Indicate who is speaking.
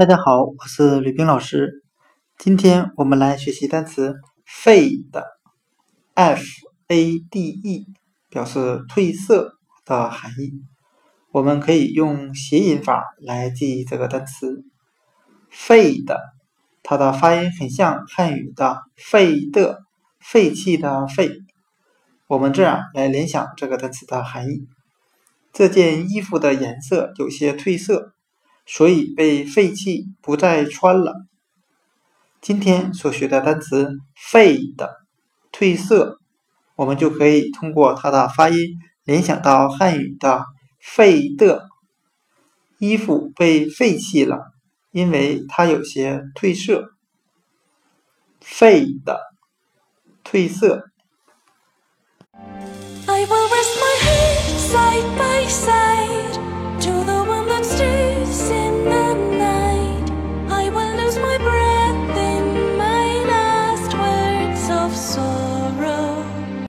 Speaker 1: 大家好，我是吕冰老师。今天我们来学习单词 fade，f a d e，表示褪色的含义。我们可以用谐音法来记忆这个单词 fade，它的发音很像汉语的废的，废弃的废。我们这样来联想这个单词的含义：这件衣服的颜色有些褪色。所以被废弃，不再穿了。今天所学的单词 “fade” 褪色，我们就可以通过它的发音联想到汉语的“废的”。衣服被废弃了，因为它有些褪色。fade 褪色。I will rest my head side by side.